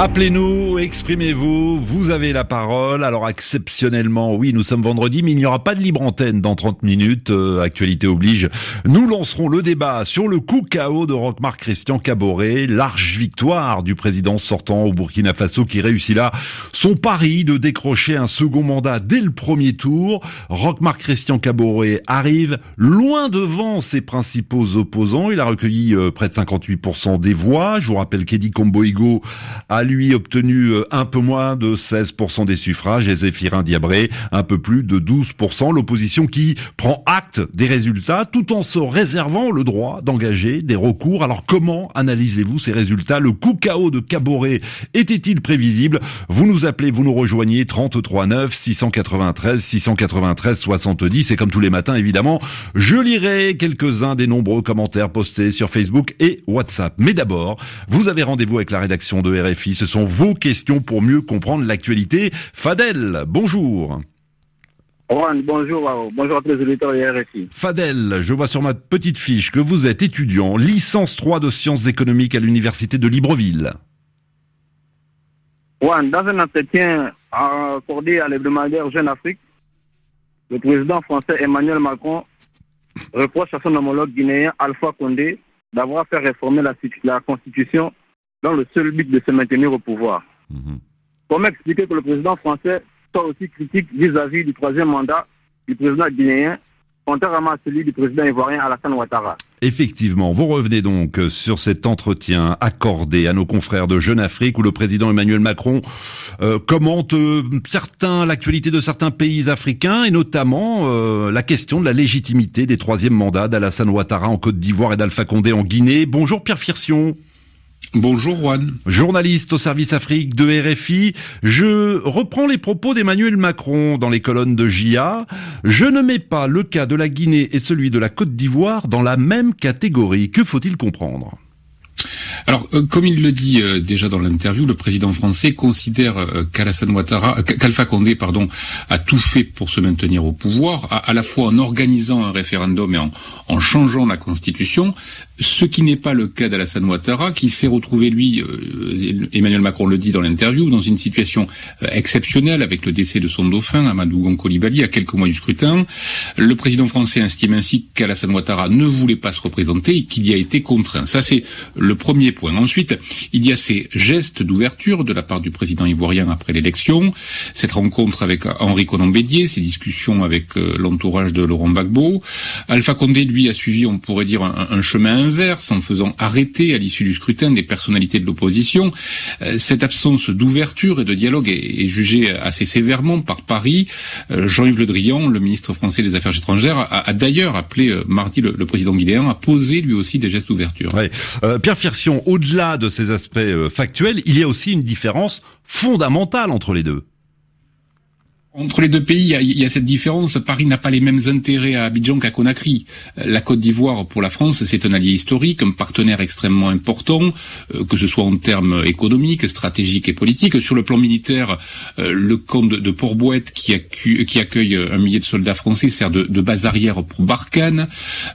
Appelez-nous, exprimez-vous, vous avez la parole. Alors exceptionnellement, oui, nous sommes vendredi, mais il n'y aura pas de libre antenne dans 30 minutes. Euh, actualité oblige. Nous lancerons le débat sur le coup KO de Rockmar Christian Caboret, large victoire du président sortant au Burkina Faso qui réussit là son pari de décrocher un second mandat dès le premier tour. Rockmar Christian Caboret arrive loin devant ses principaux opposants. Il a recueilli euh, près de 58% des voix. Je vous rappelle qu'Eddie Comboigo a lui obtenu euh, un peu moins de 16% des suffrages et Diabré un peu plus de 12%. L'opposition qui prend acte des résultats tout en se réservant le droit d'engager des recours. Alors comment analysez-vous ces résultats? Le coup KO de Caboret était-il prévisible? Vous nous appelez, vous nous rejoignez 33 9 693 693 70 et comme tous les matins évidemment, je lirai quelques-uns des nombreux commentaires postés sur Facebook et WhatsApp. Mais d'abord, vous avez rendez-vous avec la rédaction de RFI ce sont vos questions pour mieux comprendre l'actualité. Fadel, bonjour. bonjour, euh, bonjour à tous les auditeurs de RFI. Fadel, je vois sur ma petite fiche que vous êtes étudiant, licence 3 de sciences économiques à l'université de Libreville. Juan, dans un entretien accordé à l'hebdomadaire Jeune Afrique, le président français Emmanuel Macron reproche à son homologue guinéen Alpha Condé d'avoir fait réformer la constitution dans le seul but de se maintenir au pouvoir. Mhm. Comment expliquer que le président français soit aussi critique vis-à-vis du troisième mandat du président guinéen, contrairement à celui du président ivoirien Alassane Ouattara Effectivement, vous revenez donc sur cet entretien accordé à nos confrères de Jeune Afrique où le président Emmanuel Macron euh, commente euh, certains l'actualité de certains pays africains et notamment euh, la question de la légitimité des troisièmes mandats d'Alassane Ouattara en Côte d'Ivoire et d'Alpha Condé en Guinée. Bonjour Pierre Firsion. Bonjour Juan. Journaliste au service Afrique de RFI, je reprends les propos d'Emmanuel Macron dans les colonnes de JA. Je ne mets pas le cas de la Guinée et celui de la Côte d'Ivoire dans la même catégorie. Que faut-il comprendre? Alors, euh, comme il le dit euh, déjà dans l'interview, le président français considère euh, qu'Alassane Ouattara, qu'Alpha Condé, pardon, a tout fait pour se maintenir au pouvoir, à, la fois en organisant un référendum et en, en changeant la constitution, ce qui n'est pas le cas d'Alassane Ouattara, qui s'est retrouvé, lui, Emmanuel Macron le dit dans l'interview, dans une situation exceptionnelle avec le décès de son dauphin, Amadou Gon Coulibaly, à quelques mois du scrutin. Le président français estime ainsi qu'Alassane Ouattara ne voulait pas se représenter et qu'il y a été contraint. Ça, c'est le premier point. Ensuite, il y a ces gestes d'ouverture de la part du président ivoirien après l'élection, cette rencontre avec Henri Conan Bédier, ces discussions avec euh, l'entourage de Laurent Gbagbo. Alpha Condé, lui, a suivi, on pourrait dire, un, chemin inverse en faisant arrêter à l'issue du scrutin des personnalités de l'opposition. Euh, cette absence d'ouverture et de dialogue est, jugée assez sévèrement par Paris. Euh, Jean-Yves Le Drian, le ministre français des Affaires étrangères, a, d'ailleurs appelé mardi le, président guinéen à poser lui aussi des gestes d'ouverture. Pierre au-delà de ces aspects euh, factuels, il y a aussi une différence fondamentale entre les deux. Entre les deux pays, il y, a, cette différence. Paris n'a pas les mêmes intérêts à Abidjan qu'à Conakry. La Côte d'Ivoire, pour la France, c'est un allié historique, un partenaire extrêmement important, euh, que ce soit en termes économiques, stratégiques et politiques. Sur le plan militaire, euh, le camp de, Port-Bouette, qui, accueille un millier de soldats français, sert de, base arrière pour Barkhane.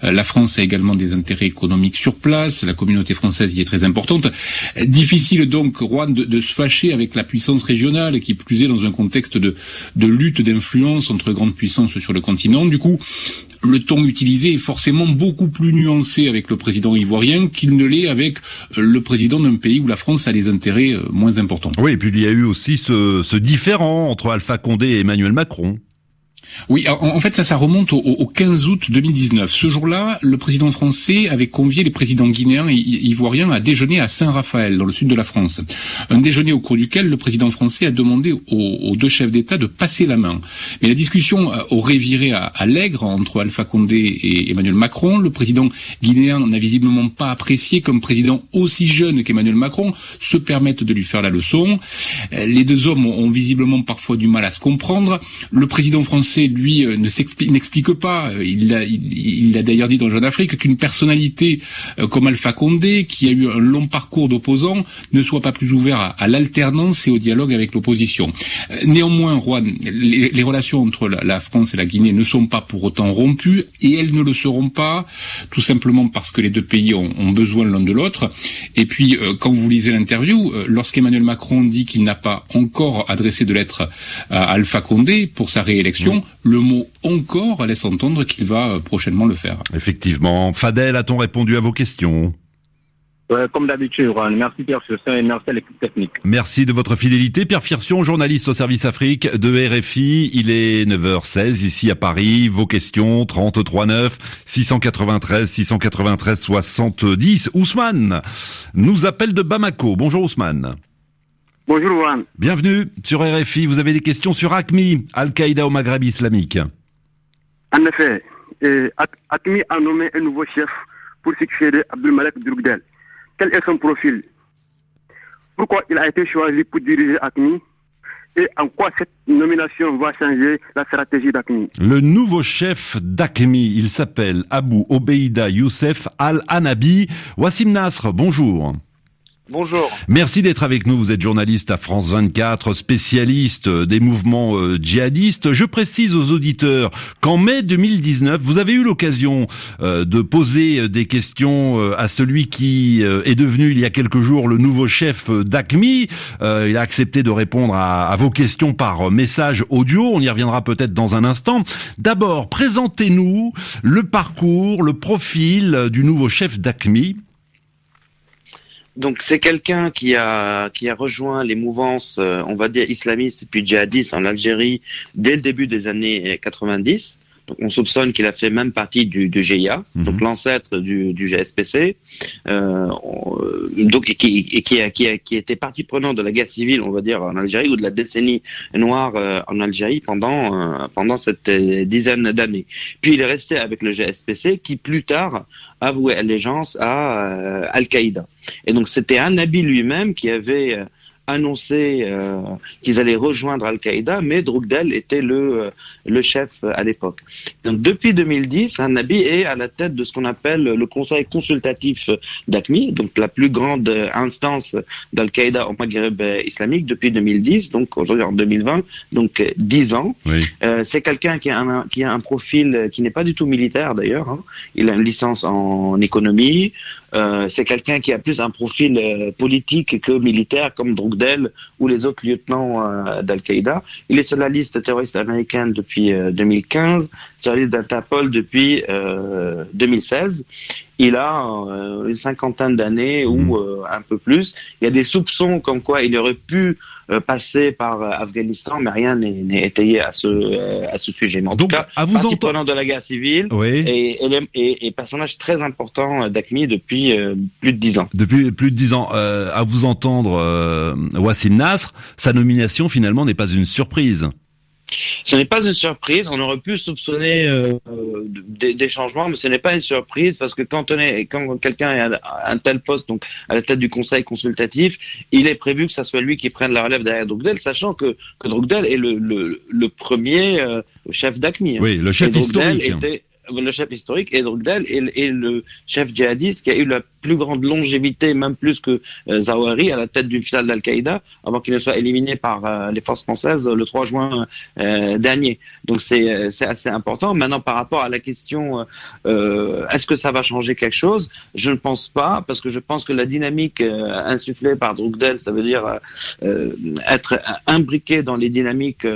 Euh, la France a également des intérêts économiques sur place. La communauté française y est très importante. Difficile donc, Rouen, de, se fâcher avec la puissance régionale, qui plus est dans un contexte de, de lutte d'influence entre grandes puissances sur le continent. Du coup, le ton utilisé est forcément beaucoup plus nuancé avec le président ivoirien qu'il ne l'est avec le président d'un pays où la France a des intérêts euh, moins importants. Oui, et puis il y a eu aussi ce, ce différent entre Alpha Condé et Emmanuel Macron. Oui, en, fait, ça, ça remonte au, 15 août 2019. Ce jour-là, le président français avait convié les présidents guinéens et ivoiriens à déjeuner à Saint-Raphaël, dans le sud de la France. Un déjeuner au cours duquel le président français a demandé aux, deux chefs d'État de passer la main. Mais la discussion euh, aurait viré à, à l'aigre entre Alpha Condé et Emmanuel Macron. Le président guinéen n'a visiblement pas apprécié comme président aussi jeune qu'Emmanuel Macron se permettre de lui faire la leçon. Euh, les deux hommes ont visiblement parfois du mal à se comprendre. Le président français Lui, ne n'explique pas. Il a, il, a d'ailleurs dit dans Jeune Afrique qu'une personnalité comme Alpha Condé, qui a eu un long parcours d'opposant, ne soit pas plus ouvert à, l'alternance et au dialogue avec l'opposition. Néanmoins, les, relations entre la, la France et la Guinée ne sont pas pour autant rompues et elles ne le seront pas tout simplement parce que les deux pays ont, besoin l'un de l'autre. Et puis, quand vous lisez l'interview, lorsqu'Emmanuel Macron dit qu'il n'a pas encore adressé de lettre à Alpha Condé pour sa réélection, le mot encore laisse entendre qu'il va prochainement le faire. Effectivement. Fadel, a-t-on répondu à vos questions? Comme d'habitude, merci Pierre Fierson et merci à l'équipe technique. Merci de votre fidélité. Pierre Fierson, journaliste au service Afrique de RFI. Il est 9h16 ici à Paris. Vos questions, 33 9 693 693 70. Ousmane nous appelle de Bamako. Bonjour Ousmane. Bonjour Juan. Bienvenue sur RFI. Vous avez des questions sur ACMI, Al-Qaïda au Maghreb islamique. En effet, ACMI a nommé un nouveau chef pour succéder Abdulmalek Drougdel. Quel est son profil? Pourquoi il a été choisi pour diriger ACMI et en quoi cette nomination va changer la stratégie d'ACMI Le nouveau chef d'ACMI, il s'appelle Abou Obeida Youssef Al-Anabi. Wassim Nasr, bonjour. Bonjour. Merci d'être avec nous. Vous êtes journaliste à France 24, spécialiste des mouvements euh, djihadistes. Je précise aux auditeurs qu'en mai 2019, vous avez eu l'occasion euh, de poser des questions euh, à celui qui est devenu il y a quelques jours le nouveau chef d'ACMI. Il a accepté de répondre à vos questions par message audio. On y reviendra peut-être dans un instant. D'abord, présentez-nous le parcours, le profil du nouveau chef d'ACMI. Donc c'est quelqu'un qui a qui a rejoint les mouvances, euh, on va dire islamistes puis djihadistes en Algérie dès le début des années 90. Donc on soupçonne qu'il a fait même partie du, du GIA, mhm. donc l'ancêtre du, du, GSPC, euh, donc et qui, et qui, a, qui, a, qui était partie prenante de la guerre civile, on va dire en Algérie ou de la décennie noire euh, en Algérie pendant euh, pendant cette euh, dizaine d'années. Puis il est resté avec le GSPC, qui plus tard avouait allégeance à Al-Qaïda. Et donc c'était un Nabi lui-même qui avait annoncé euh, qu'ils allaient rejoindre Al-Qaïda, mais Drugdel était le, euh, le chef à l'époque. Donc depuis 2010, un Nabi est à la tête de ce qu'on appelle le Conseil consultatif d'ACMI, donc la plus grande instance d'Al-Qaïda au Maghreb islamique depuis 2010, donc aujourd'hui en 2020, donc 10 ans. Euh, c'est quelqu'un qui, a un, qui a un profil qui n'est pas du tout militaire d'ailleurs. Hein. Il a une licence en économie, euh, c'est quelqu'un qui a plus un profil euh, politique que militaire, comme Drogdel ou les autres lieutenants euh, d'Al-Qaïda. Il est sur la liste terroriste américaine depuis 2015, sur la liste d'Interpol depuis 2016 il a euh, une cinquantaine d'années ou hmm. euh, un peu plus. Il y a des soupçons comme quoi il aurait pu euh, passer par Afghanistan, mais rien n'est étayé à ce à ce sujet. Mais en tout cas, à vous prenant de la guerre civile et, et, et, personnage très important d'ACMI depuis plus de dix ans. Depuis plus de dix ans, à vous entendre, Wassim Nasr, sa nomination finalement n'est pas une surprise. Ce n'est pas une surprise. On aurait pu soupçonner euh, des, changements, mais ce n'est pas une surprise parce que quand, on est, quand quelqu'un est à un tel poste, donc à la tête du conseil consultatif, il est prévu que ce soit lui qui prenne la relève derrière Drogdel, sachant que, que Drogdel est le, le, premier euh, chef d'ACMI. Hein. Oui, le chef historique. Était, le chef historique, et Drogdel est, le chef djihadiste qui a eu la plus grande longévité, même plus que euh, Zawahiri, à la tête d'une finale d'Al-Qaïda, avant qu'il ne soit éliminé par euh, les forces françaises le 3 juin euh, dernier. Donc c'est assez important. Maintenant, par rapport à la question, est-ce que ça va changer quelque chose? Je ne pense pas, parce que je pense que la dynamique insufflée par Drogdel, ça veut dire être imbriqué dans les dynamiques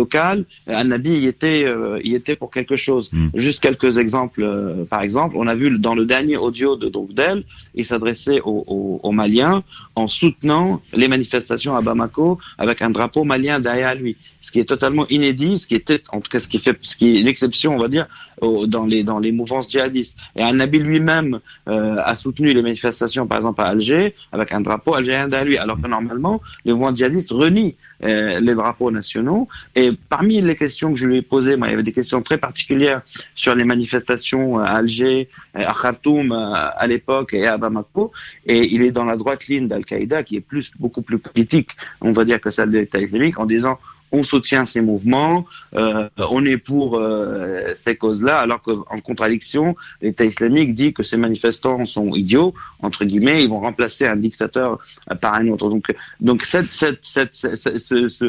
locales. Anabi y était, y était pour quelque chose. Hmm. Juste quelques exemples. par exemple, on a vu dans le dernier audio de D'elle, il s'adressait aux, Maliens en soutenant les manifestations à Bamako avec un drapeau malien derrière lui, ce qui est totalement inédit, ce qui était en tout cas ce qui fait, ce qui est une exception, on va dire, dans les dans les mouvances djihadistes. Et Anabi lui-même euh, a soutenu les manifestations, par exemple à Alger, avec un drapeau algérien derrière lui, alors que normalement les mouvements djihadistes renient euh, les drapeaux nationaux. Et parmi les questions que je lui ai posées, moi, il y avait des questions très particulières sur les manifestations à Alger, à Khartoum, à et à Bamako, et il est dans la droite ligne d'Al-Qaïda, qui est plus, beaucoup plus politique, on va dire, que celle de l'État islamique, en disant on soutient ces mouvements, euh, on est pour euh, ces causes-là, alors qu'en contradiction, l'État islamique dit que ces manifestants sont idiots, entre guillemets, ils vont remplacer un dictateur par un autre. Donc, donc cette, cette, cette, cette,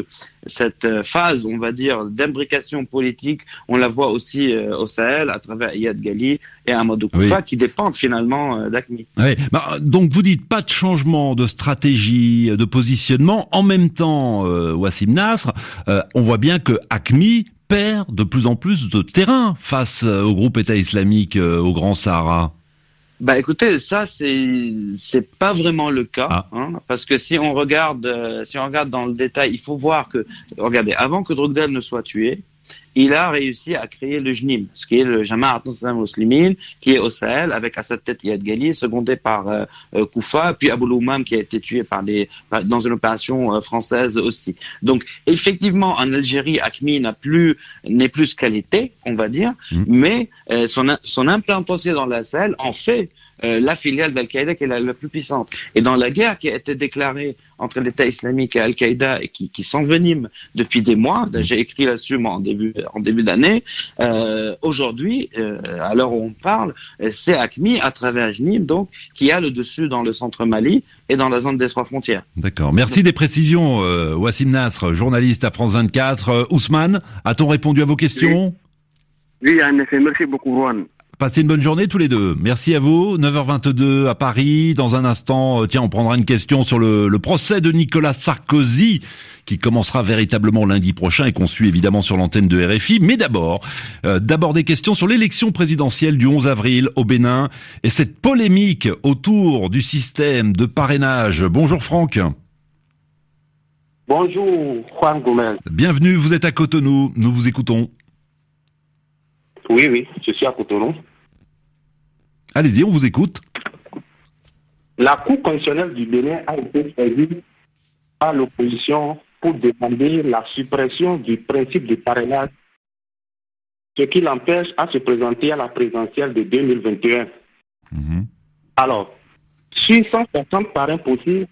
cette phase, on va dire, d'imbrication politique, on la voit aussi au Sahel à travers Iyad Gali et Amadou Koufa, qui dépendent finalement d'ACMI. Oui. Bah, donc vous dites pas de changement de stratégie, de positionnement. En même temps, euh, Wassim Nasr, euh, on voit bien que ACMI perd de plus en plus de terrain face euh, au groupe État islamique au Grand Sahara. Bah écoutez, ça c'est c'est pas vraiment le cas, ah. hein, parce que si on regarde si on regarde dans le détail, il faut voir que regardez avant que Drogdel ne soit tué, il a réussi à créer le JNIM, ce qui est le Jamaat Muslimin, qui est au Sahel, avec à sa tête Yad Gali, secondé par euh, euh, Koufa, puis Abou Loumam, qui a été tué par des, dans une opération euh, française aussi. Donc, effectivement, en Algérie, ACMI n'a plus, n'est plus qualité, on va dire, mmh. mais son, son implantation dans la Sahel en fait euh, la filiale d'Al-Qaïda qui est la, plus puissante. Et dans la guerre qui a été déclarée entre l'État islamique et Al-Qaïda et qui, qui s'envenime depuis des mois, j'ai écrit là-dessus en début, en début d'année, euh, aujourd'hui, euh, à l'heure où on parle, c'est ACMI à travers Jnim, donc, qui a le dessus dans le centre Mali et dans la zone des trois frontières. D'accord. Merci des précisions, Wassim Nasr, journaliste à France 24. Ousmane, a-t-on répondu à vos questions? Oui. en effet. Merci beaucoup, Juan. Passez une bonne journée tous les deux. Merci à vous. 9h22 à Paris. Dans un instant, euh, tiens, on prendra une question sur le, procès de Nicolas Sarkozy qui commencera véritablement lundi prochain et qu'on suit évidemment sur l'antenne de RFI. Mais d'abord, euh, d'abord des questions sur l'élection présidentielle du 11 avril au Bénin et cette polémique autour du système de parrainage. Bonjour Franck. Bonjour Juan Gomez. Bienvenue, vous êtes à Cotonou. Nous vous écoutons. Oui, oui, je suis à Cotonou. Allez-y, on vous écoute. La Cour constitutionnelle du Bénin a été saisie par l'opposition pour demander la suppression du principe de parrainage, ce qui l'empêche à se présenter à la présidentielle de 2021. Mhm. Alors, sur 160 parrains possibles,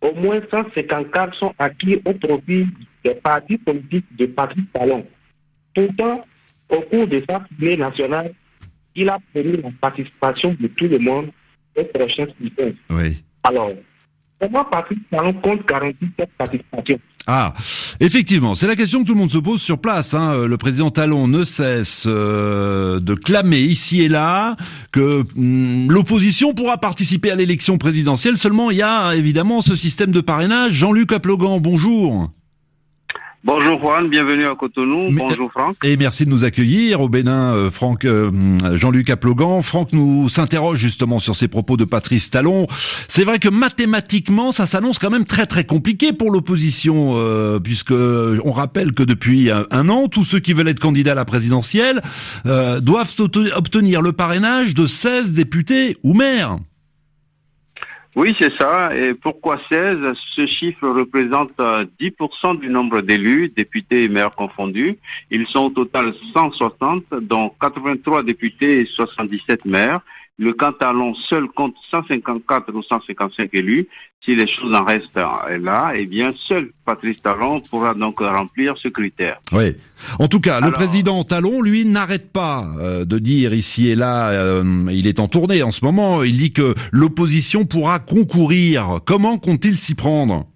au moins 154 sont acquis au profit des partis politiques de Patrick Talon. Pourtant, au cours de sa tournée nationale, il a permis la participation de tout le monde aux prochaines scrutins. Oui. Alors, comment Patrick Talon compte garantir cette participation? Ah, effectivement, c'est la question que tout le monde se pose sur place. Hein. Le président Talon ne cesse euh, de clamer ici et là que hum, l'opposition pourra participer à l'élection présidentielle. Seulement, il y a évidemment ce système de parrainage. Jean-Luc Aplogan, bonjour. Bonjour Juan, bienvenue à Cotonou. Bonjour Franck. Et merci de nous accueillir au Bénin, euh, Franck, euh, Jean-Luc Aplogan. Franck nous s'interroge justement sur ces propos de Patrice Talon. C'est vrai que mathématiquement, ça s'annonce quand même très très compliqué pour l'opposition, euh, puisque on rappelle que depuis un, an, tous ceux qui veulent être candidats à la présidentielle doivent obtenir le parrainage de 16 députés ou maires. Oui, c'est ça. Et pourquoi 16 Ce chiffre représente 10% euh, du nombre d'élus, députés et maires confondus. Ils sont au total 160, dont 83 députés et 77 maires. Le Cantalon seul compte 154 ou 155 élus. Si les choses en restent là, eh bien, seul Patrice Talon pourra donc remplir ce critère. Oui. En tout cas, le président Talon, lui, n'arrête pas euh, de dire ici et là, euh, il est en tournée en ce moment, il dit que l'opposition pourra concourir. Comment compte-t-il s'y prendre?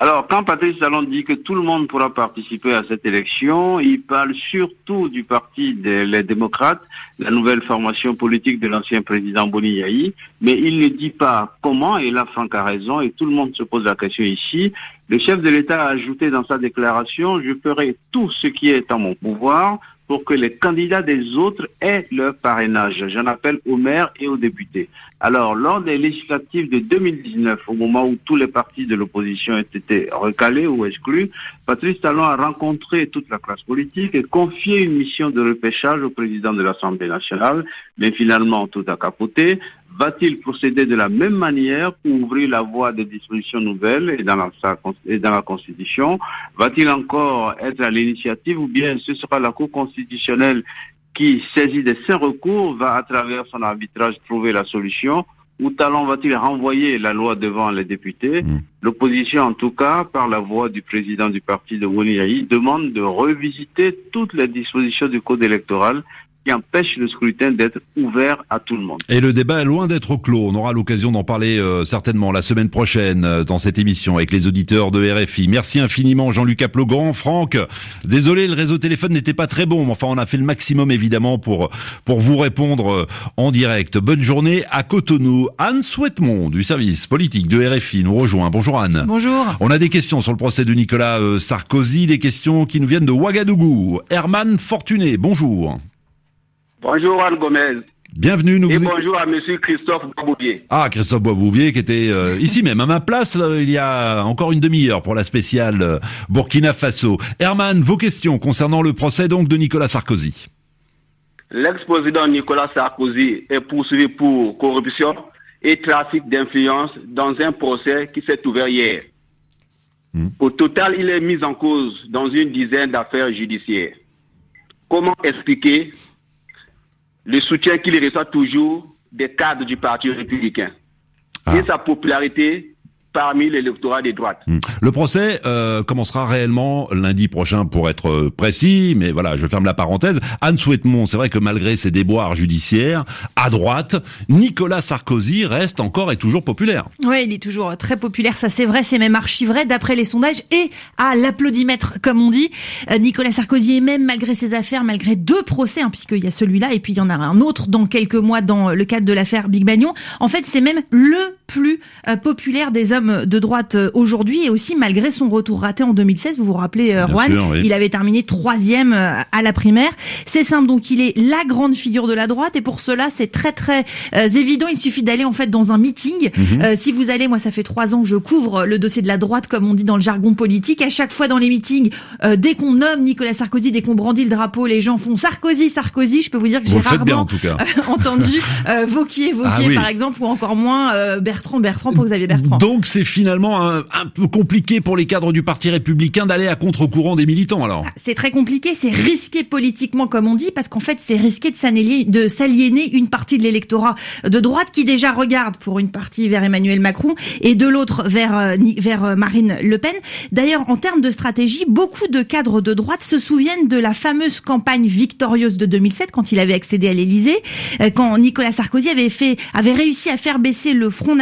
Alors, quand Patrice Talon dit que tout le monde pourra participer à cette élection, il parle surtout du parti des démocrates, la nouvelle formation politique de l'ancien président Boni Yahi, mais il ne dit pas comment, et là Franck a raison, et tout le monde se pose la question ici. Le chef de l'État a ajouté dans sa déclaration, je ferai tout ce qui est en mon pouvoir pour que les candidats des autres aient leur parrainage. J'en appelle aux maires et aux députés. Alors, lors des législatives de 2019, au moment où tous les partis de l'opposition ont été recalés ou exclus, Patrice Talon a rencontré toute la classe politique et confié une mission de repêchage au président de l'Assemblée nationale, mais finalement tout a capoté. Va-t-il procéder de la même manière pour ouvrir la voie des dispositions nouvelles et dans la, et dans la Constitution? Va-t-il encore être à l'initiative ou bien ce sera la Cour constitutionnelle qui saisit de ces recours va à travers son arbitrage trouver la solution? Ou Talon va-t-il renvoyer la loi devant les députés? Mm. L'opposition, en tout cas, par la voix du président du parti de Woniaï, demande de revisiter toutes les dispositions du code électoral qui empêchent le scrutin d'être ouvert à tout le monde. Et le débat est loin d'être clos. On aura l'occasion d'en parler euh, certainement la semaine prochaine euh, dans cette émission avec les auditeurs de RFI. Merci infiniment Jean-Luc Aplogan. Franck, désolé, le réseau téléphone n'était pas très bon, mais enfin on a fait le maximum évidemment pour pour vous répondre euh, en direct. Bonne journée à Cotonou. Anne Souhaitemont du service politique de RFI nous rejoint. Bonjour Anne. Bonjour. On a des questions sur le procès de Nicolas euh, Sarkozy, des questions qui nous viennent de Ouagadougou. Herman Fortuné, bonjour. Bonjour Anne Gomez. Bienvenue, nous Et vous... bonjour à Monsieur Christophe Baboubier. Ah, Christophe Boisbouvier qui était euh, ici même à ma place là, il y a encore une demi-heure pour la spéciale euh, Burkina Faso. Herman, vos questions concernant le procès donc de Nicolas Sarkozy. L'ex-président Nicolas Sarkozy est poursuivi pour corruption et trafic d'influence dans un procès qui s'est ouvert hier. Hmm. Au total, il est mis en cause dans une dizaine d'affaires judiciaires. Comment expliquer le soutien qu'il reçoit toujours des cadres du Parti républicain Ah. et sa popularité parmi l'électorat de droite Hmm. Le procès euh, commencera réellement lundi prochain pour être euh, précis, mais voilà, je ferme la parenthèse. Anne Souhaitemont, c'est vrai que malgré ses déboires judiciaires, à droite, Nicolas Sarkozy reste encore et toujours populaire. Ouais, il est toujours très populaire, ça c'est vrai, c'est même archi vrai d'après les sondages et à l'applaudimètre comme on dit. Euh, Nicolas Sarkozy est même malgré ses affaires, malgré deux procès, hein, puisqu'il y a celui-là et puis il y en a un autre dans quelques mois dans le cadre de l'affaire Big Magnon. En fait, c'est même le plus euh, populaire des hommes de droite euh, aujourd'hui et aussi malgré son retour raté en 2016. Vous vous rappelez, euh, Juan, oui. il avait terminé troisième à la primaire. C'est simple, donc il est la grande figure de la droite et pour cela c'est très très euh, évident. Il suffit d'aller en fait dans un meeting. Mhm. Euh, si vous allez, moi ça fait trois ans que je couvre le dossier de la droite comme on dit dans le jargon politique. À chaque fois dans les meetings, euh, dès qu'on nomme Nicolas Sarkozy, dès qu'on brandit le drapeau, les gens font Sarkozy, Sarkozy. Je peux vous dire que j'ai faites bien en rarement tout cas. entendu euh, Vauquier, Vauquier Ah oui. par exemple, ou encore moins euh, Bertrand, Bertrand pour Xavier Bertrand. Donc c'est finalement un, un peu compliqué pour les cadres du Parti républicain d'aller à contre-courant des militants alors. C'est très compliqué, c'est risqué politiquement comme on dit, parce qu'en fait c'est risqué de s'aliéner, une partie de l'électorat de droite qui déjà regarde pour une partie vers Emmanuel Macron et de l'autre vers euh, vers euh, Marine Le Pen. D'ailleurs, en termes de stratégie, beaucoup de cadres de droite se souviennent de la fameuse campagne victorieuse de 2007 quand il avait accédé à l'Élysée, euh, quand Nicolas Sarkozy avait fait avait réussi à faire baisser le Front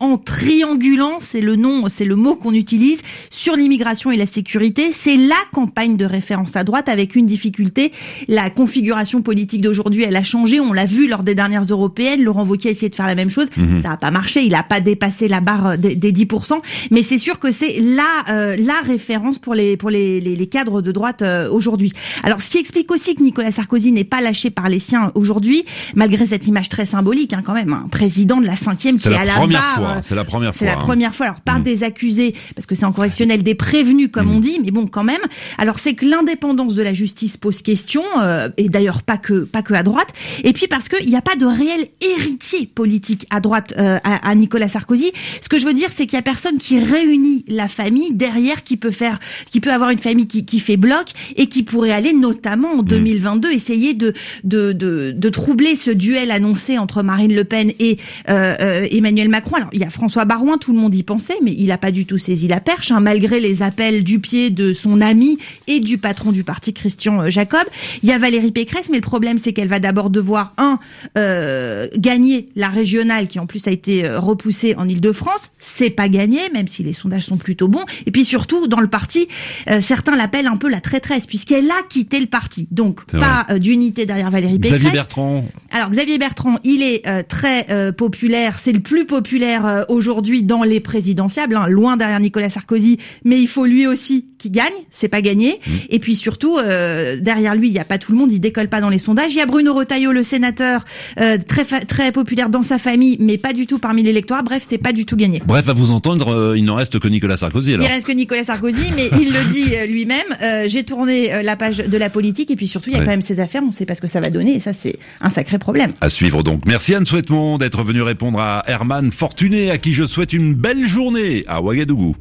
en triangulant, c'est le nom, c'est le mot qu'on utilise sur l'immigration et la sécurité. C'est la campagne de référence à droite avec une difficulté. La configuration politique d'aujourd'hui, elle a changé. On l'a vu lors des dernières européennes. Laurent Wauquiez a essayé de faire la même chose. Mhm. Ça n'a pas marché. Il n'a pas dépassé la barre des, des 10%. Mais c'est sûr que c'est la, euh, la référence pour les, pour les, les, les cadres de droite euh, aujourd'hui. Alors, ce qui explique aussi que Nicolas Sarkozy n'est pas lâché par les siens aujourd'hui, malgré cette image très symbolique, hein, quand même, un président de la cinquième qui est à la première barre. fois. euh, C'est la première c'est fois. la hein. première fois. Alors, par Mm. des accusés, parce que c'est en correctionnel, des prévenus, comme Mm. on dit, mais bon, quand même. Alors, c'est que l'indépendance de la justice pose question, euh, et d'ailleurs pas que pas que à droite. Et puis parce qu'il n'y a pas de réel héritier politique à droite euh, à, à Nicolas Sarkozy. Ce que je veux dire, c'est qu'il y a personne qui réunit la famille derrière, qui peut faire, qui peut avoir une famille qui, qui fait bloc et qui pourrait aller, notamment Mm. en 2022, essayer de de, de de troubler ce duel annoncé entre Marine Le Pen et euh, euh, Emmanuel Macron. Alors, il y a François Barouin, tout le monde y pensait, mais il n'a pas du tout saisi la perche, hein, malgré les appels du pied de son ami et du patron du parti, Christian euh, Jacob. Il y a Valérie Pécresse, mais le problème, c'est qu'elle va d'abord devoir, un, euh, gagner la régionale, qui en plus a été euh, repoussée en Ile-de-France. C'est pas gagné, même si les sondages sont plutôt bons. Et puis surtout, dans le parti, euh, certains l'appellent un peu la traîtresse, puisqu'elle a quitté le parti. Donc, pas euh, d'unité derrière Valérie Pécresse. Xavier Bertrand, Alors Xavier Bertrand, il est très populaire, c'est le plus populaire euh, aujourd'hui dans les présidentiables, hein, loin derrière Nicolas Sarkozy, mais il faut lui aussi qu'il gagne, c'est pas gagné. Et puis surtout, euh, derrière lui, il n'y a pas tout le monde, il décolle pas dans les sondages. Il y a Bruno Retailleau, le sénateur, euh, très très populaire dans sa famille, mais pas du tout parmi l'électorat. Bref, c'est pas du tout gagné. bref, à vous entendre, euh, il n'en reste que Nicolas Sarkozy alors. Il reste que Nicolas Sarkozy, mais il le dit euh, lui-même. euh, J'ai tourné euh, la page de la politique et puis surtout, il y a Ouais. quand même ses affaires. On sait pas ce que ça va donner et ça, c'est un sacré problème. À suivre donc. Merci Anne Souhaitemont d'être venu répondre à Herman Fortuné, à qui je souhaite une belle journée à Ouagadougou.